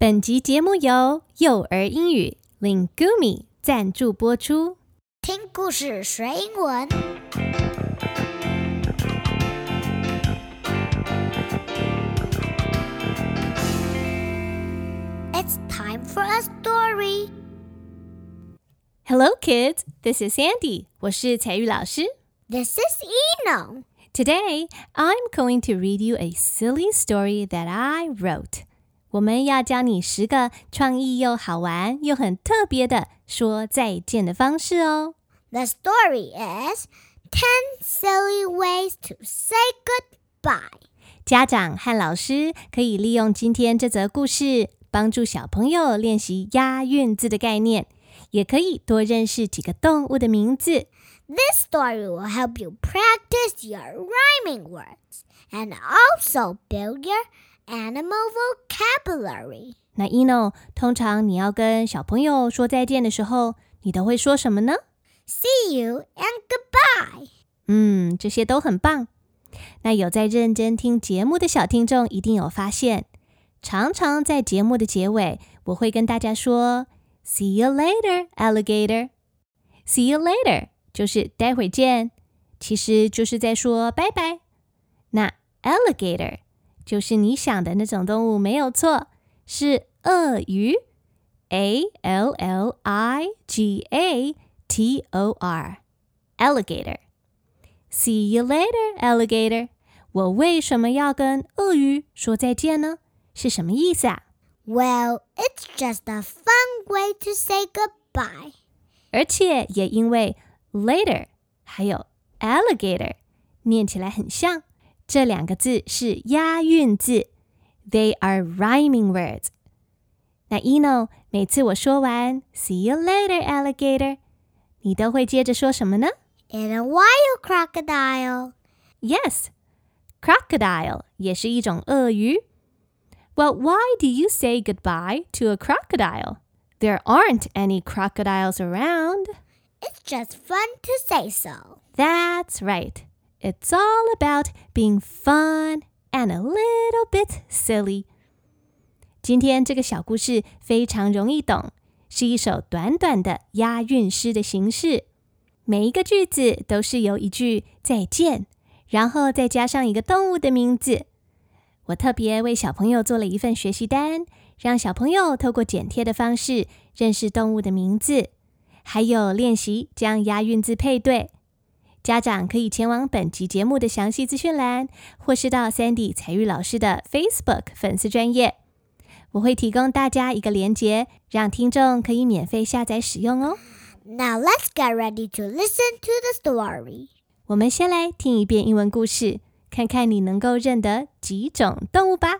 本集节目由幼儿英语 Lingumi 赞助播出。听故事学英文。It's time for a story. Hello, kids. This is Sandy. 我是采玉老师。This is Eno. Today, I'm going to read you a silly story that I wrote. 我们要教你十个创意又好玩又很特别的说再见的方式哦。The story is Ten Silly Ways to Say Goodbye. 家长和老师可以利用今天这则故事，帮助小朋友练习押韵字的概念，也可以多认识几个动物的名字。This story will help you practice your rhyming words and also build your Animal vocabulary。那 Eno，通常你要跟小朋友说再见的时候，你都会说什么呢？See you and goodbye。嗯，这些都很棒。那有在认真听节目的小听众一定有发现，常常在节目的结尾，我会跟大家说 “See you later, alligator”。See you later 就是待会见，其实就是在说拜拜。那 alligator。 就是你想的那种动物，没有错，是鳄鱼，A L L I G A T O R，alligator。See you later, alligator。我为什么要跟鳄鱼说再见呢？是什么意思啊？Well, it's just a fun way to say goodbye。而且也因为 later 还有 alligator 念起来很像。这两个字是押韵字，They are rhyming words。那 Eno，每次我说完 “See you later, alligator”，你都会接着说什么呢？In a while, crocodile. Yes, crocodile 也是一种鳄鱼。Well, why do you say goodbye to a crocodile? There aren't any crocodiles around. It's just fun to say so. That's right. It's all about being fun and a little bit silly. 今天这个小故事非常容易懂，是一首短短的押韵诗的形式。每一个句子都是由一句再见，然后再加上一个动物的名字。我特别为小朋友做了一份学习单，让小朋友透过剪贴的方式认识动物的名字，还有练习将押韵字配对。家长可以前往本集节目的详细资讯栏，或是到 Sandy 采玉老师的 Facebook 粉丝专页，我会提供大家一个连结，让听众可以免费下载使用哦。Now let's get ready to listen to the story。我们先来听一遍英文故事，看看你能够认得几种动物吧。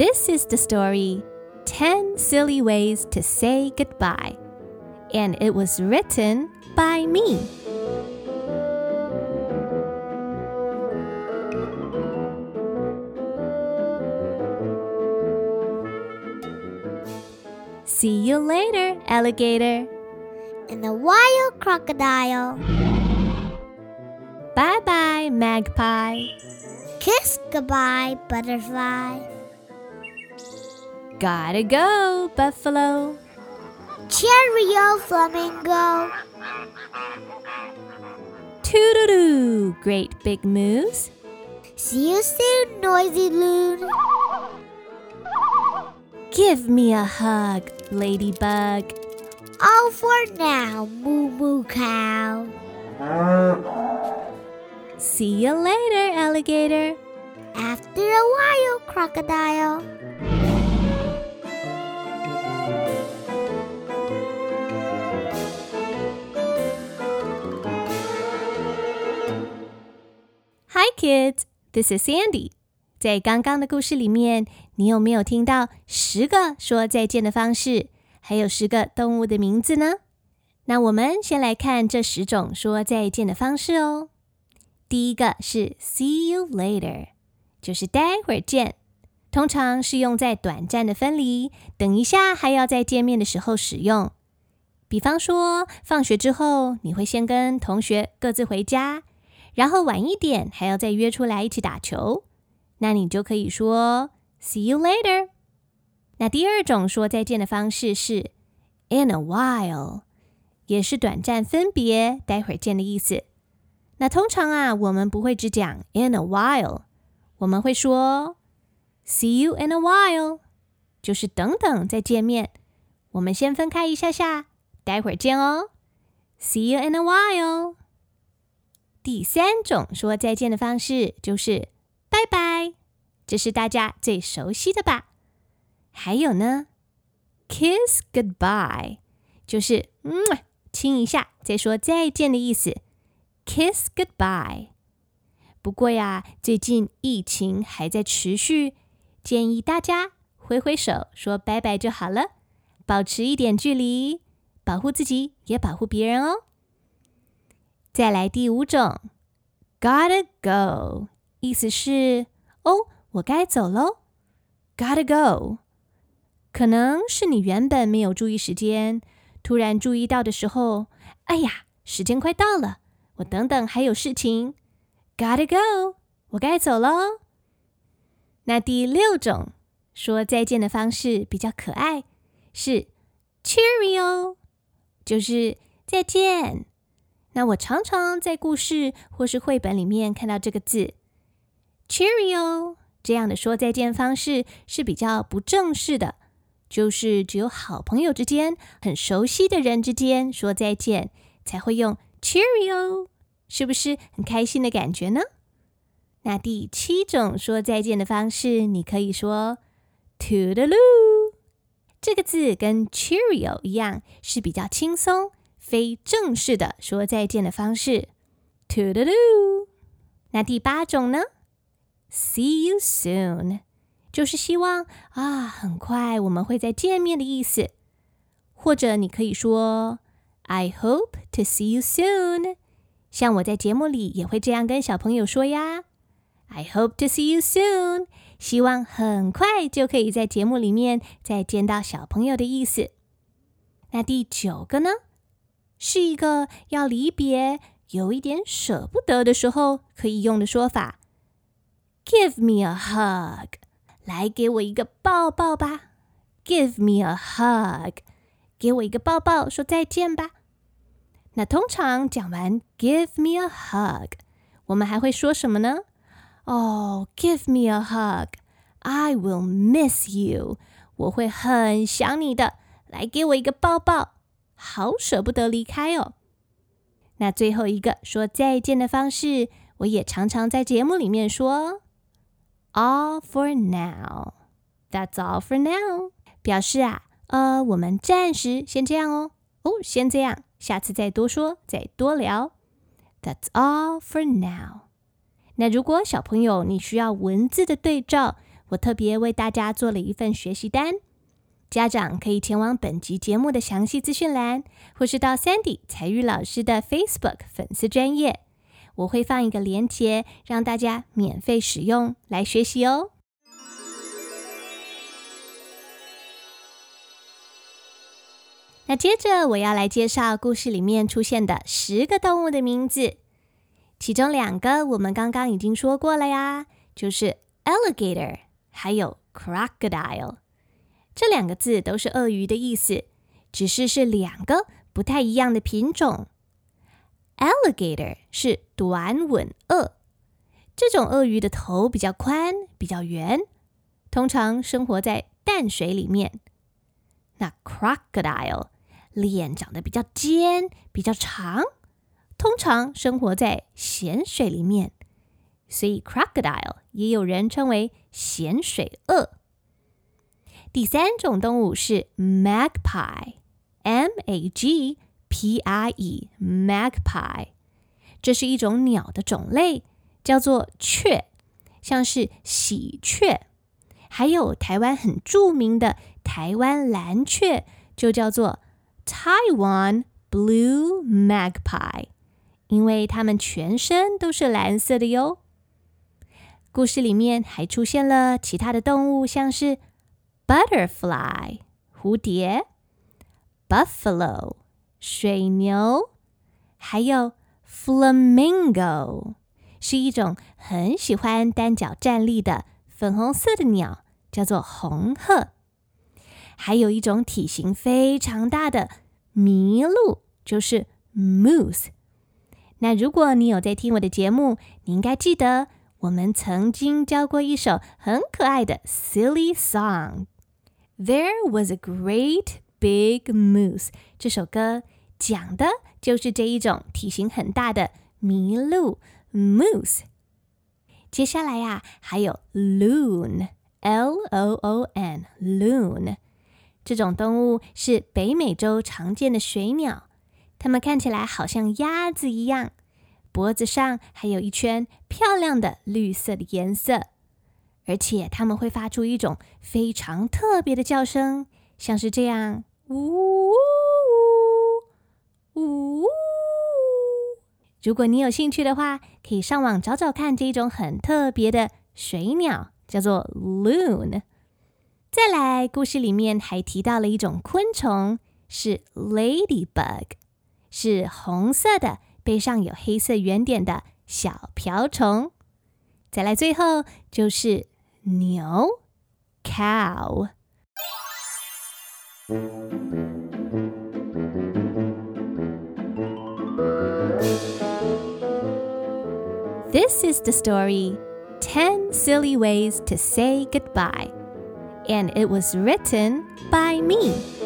This is the story 10 Silly Ways to Say Goodbye, and it was written by me. See you later, alligator. And the wild crocodile. Bye bye, magpie. Kiss goodbye, butterfly. Gotta go, buffalo. Cheerio, flamingo. Toodaloo, great big moose. See you soon, noisy loon. Give me a hug, ladybug. All for now, moo moo cow. See you later, alligator. After a while, crocodile. Kids, this is Sandy. 在刚刚的故事里面，你有没有听到十个说再见的方式，还有十个动物的名字呢？那我们先来看这十种说再见的方式哦。第一个是 See you later，就是待会儿见，通常是用在短暂的分离，等一下还要再见面的时候使用。比方说，放学之后，你会先跟同学各自回家，然后晚一点还要再约出来一起打球，那你就可以说 “See you later”。那第二种说再见的方式是 “In a while”，也是短暂分别，待会儿见的意思。那通常啊，我们不会只讲 “In a while”，我们会说 “See you in a while”，就是等等再见面。我们先分开一下下。待会儿见哦，See you in a while。第三种说再见的方式就是拜拜，这是大家最熟悉的吧？还有呢，kiss goodbye，就是嗯，亲一下再说再见的意思，kiss goodbye。不过呀，最近疫情还在持续，建议大家挥挥手说拜拜就好了，保持一点距离。保护自己，也保护别人哦。再来第五种，Gotta go，意思是哦，我该走喽。Gotta go，可能是你原本没有注意时间，突然注意到的时候，哎呀，时间快到了，我等等还有事情。Gotta go，我该走喽。那第六种说再见的方式比较可爱，是 Cheerio。就是再见。那我常常在故事或是绘本里面看到这个字，Cheerio。这样的说再见方式是比较不正式的，就是只有好朋友之间、很熟悉的人之间说再见才会用 Cheerio，是不是很开心的感觉呢？那第七种说再见的方式，你可以说 to the loo，。这个字跟 Cheerio 一样，是比较轻松、非正式的说再见的方式。Toodaloo。那第八种呢？See you soon，就是希望啊，很快我们会再见面的意思。或者你可以说 I hope to see you soon。像我在节目里也会这样跟小朋友说呀。I hope to see you soon。希望很快就可以在节目里面再见到小朋友的意思。那第九个呢，是一个要离别、有一点舍不得的时候可以用的说法。Give me a hug，来给我一个抱抱吧。Give me a hug，给我一个抱抱，说再见吧。那通常讲完 Give me a hug，我们还会说什么呢？哦、oh，Give me a hug. I will miss you. 我会很想你的。来，给我一个抱抱。好舍不得离开哦。那最后一个说再见的方式，我也常常在节目里面说。All for now. That's all for now. 表示啊，呃，我们暂时先这样哦。哦，先这样，下次再多说，再多聊。That's all for now. 那如果小朋友你需要文字的对照，我特别为大家做了一份学习单，家长可以前往本集节目的详细资讯栏，或是到 Sandy 采玉老师的 Facebook 粉丝专页，我会放一个链接让大家免费使用来学习哦。那接着我要来介绍故事里面出现的十个动物的名字。其中两个我们刚刚已经说过了呀，就是 alligator 还有 crocodile，这两个字都是鳄鱼的意思，只是是两个不太一样的品种。alligator 是短吻鳄，这种鳄鱼的头比较宽、比较圆，通常生活在淡水里面。那 crocodile 脸长得比较尖、比较长。通常生活在咸水里面，所以 crocodile 也有人称为咸水鳄。第三种动物是 magpie，M A G P I E，magpie，这是一种鸟的种类，叫做雀，像是喜鹊。还有台湾很著名的台湾蓝雀，就叫做 Taiwan Blue Magpie。因为它们全身都是蓝色的哟。故事里面还出现了其他的动物，像是 butterfly 蝴蝶，buffalo 水牛，还有 flamingo，是一种很喜欢单脚站立的粉红色的鸟，叫做红鹤。还有一种体型非常大的麋鹿，就是 moose。那如果你有在听我的节目，你应该记得我们曾经教过一首很可爱的 silly song。There was a great big moose。这首歌讲的就是这一种体型很大的麋鹿 moose。接下来呀、还有 loon，l o o n，loon。这种动物是北美洲常见的水鸟，它们看起来好像鸭子一样，脖子上还有一圈漂亮的绿色的颜色，而且它们会发出一种非常特别的叫声，像是这样，呜呜呜。如果你有兴趣的话，可以上网找找看这一种很特别的水鸟，叫做 loon。再来，故事里面还提到了一种昆虫，是 ladybug，是红色的，背上有黑色圆点的小瓢虫。再来，最后就是牛 cow。This is the story, Ten Silly Ways to Say Goodbye. And it was written by me.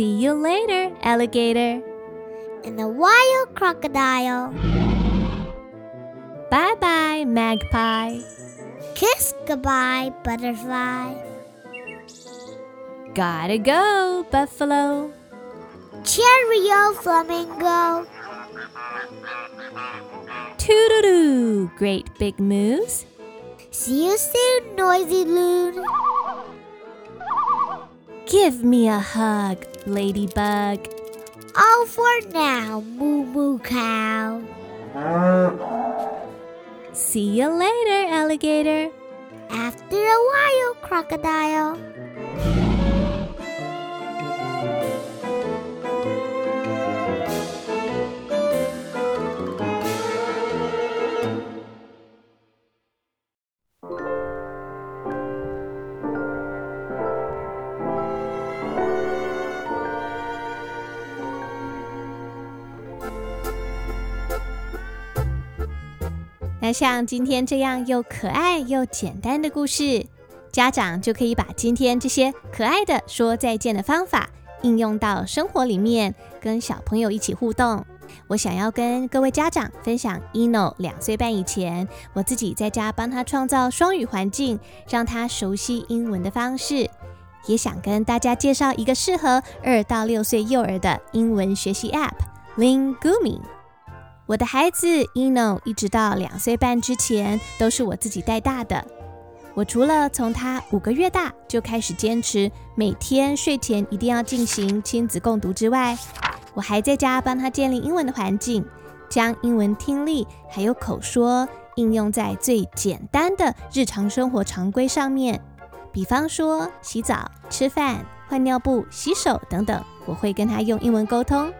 See you later, alligator. And the wild crocodile. Bye bye, magpie. Kiss goodbye, butterfly. Gotta go, buffalo. Cheerio, flamingo. Toodaloo, great big moose. See you soon, noisy loon. Give me a hug, ladybug. All for now, moo moo cow. See you later, alligator. After a while, crocodile. 像今天这样又可爱又简单的故事，家长就可以把今天这些可爱的说再见的方法应用到生活里面，跟小朋友一起互动。我想要跟各位家长分享，Eno 两岁半以前，我自己在家帮他创造双语环境，让他熟悉英文的方式。也想跟大家介绍一个适合二到六岁幼儿的英文学习 App，Lingumi。我的孩子 Eno 一直到两岁半之前都是我自己带大的。我除了从他五个月大就开始坚持每天睡前一定要进行亲子共读之外，我还在家帮他建立英文的环境，将英文听力还有口说应用在最简单的日常生活常规上面。比方说洗澡、吃饭、换尿布、洗手等等，我会跟他用英文沟通。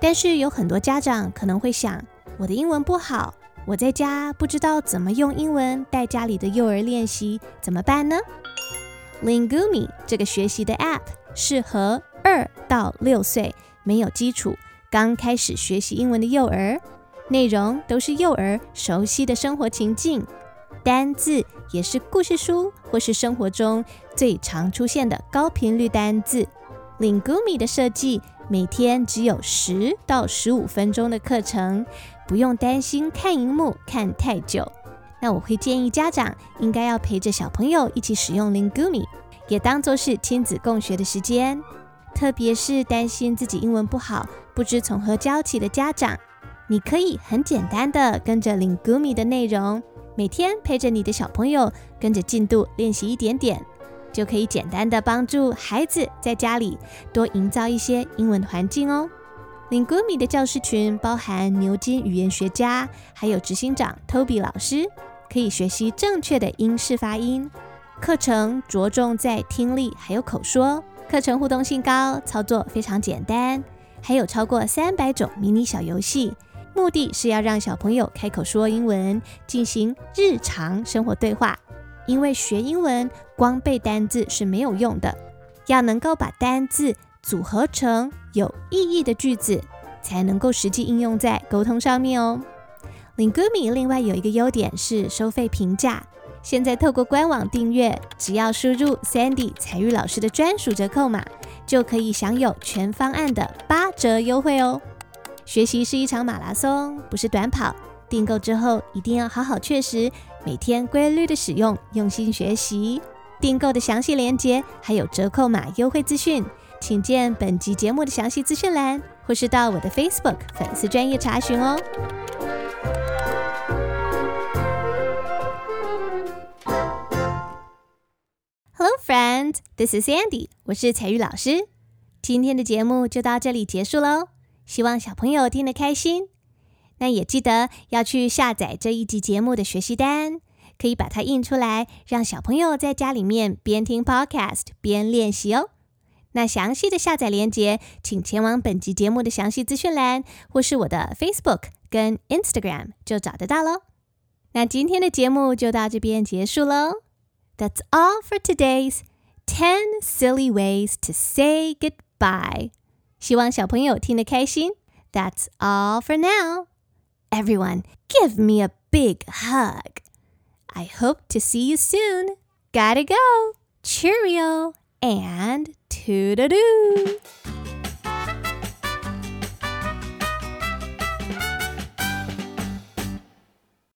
但是有很多家长可能会想，我的英文不好，我在家不知道怎么用英文带家里的幼儿练习，怎么办呢？Lingumi 这个学习的 App 适合二到六岁没有基础、刚开始学习英文的幼儿，内容都是幼儿熟悉的生活情境，单字也是故事书或是生活中最常出现的高频率单字。Lingumi 的设计每天只有十到十五分钟的课程。不用担心看荧幕看太久，那我会建议家长应该要陪着小朋友一起使用 Lingumi，也当作是亲子共学的时间。特别是担心自己英文不好，不知从何教起的家长，你可以很简单的跟着 Lingumi 的内容，每天陪着你的小朋友跟着进度练习一点点，就可以简单的帮助孩子在家里多营造一些英文环境哦。Lingumi 的教师群包含牛津语言学家，还有执行长 Toby 老师，可以学习正确的英式发音。课程着重在听力还有口说，课程互动性高，操作非常简单，还有超过三百种迷你小游戏，目的是要让小朋友开口说英文，进行日常生活对话。因为学英文光背单字是没有用的，要能够把单字组合成有意义的句子，才能够实际应用在沟通上面哦。Lingumi 另外有一个优点是收费平价，现在透过官网订阅，只要输入 Sandy 彩玉老师的专属折扣码，就可以享有全方案的八折优惠哦。学习是一场马拉松，不是短跑。订购之后一定要好好确实，每天规律的使用，用心学习。订购的详细链接还有折扣码优惠资讯，请见本集节目的详细资讯栏，或是到我的 Facebook 粉丝专业查询哦。Hello, friends. This is Sandy. 我是彩玉老师。今天的节目就到这里结束喽，希望小朋友听得开心。那也记得要去下载这一集节目的学习单，可以把它印出来，让小朋友在家里面边听 Podcast 边练习哦。那详细的下载链接，请前往本集节目的详细资讯栏，或是我的 Facebook 跟 Instagram 就找得到喽。那今天的节目就到这边结束喽。That's all for today's ten silly ways to say goodbye。希望小朋友听得开心。That's all for now。Everyone, give me a big hug. I hope to see you soon. Gotta go. Cheerio and toodaloo.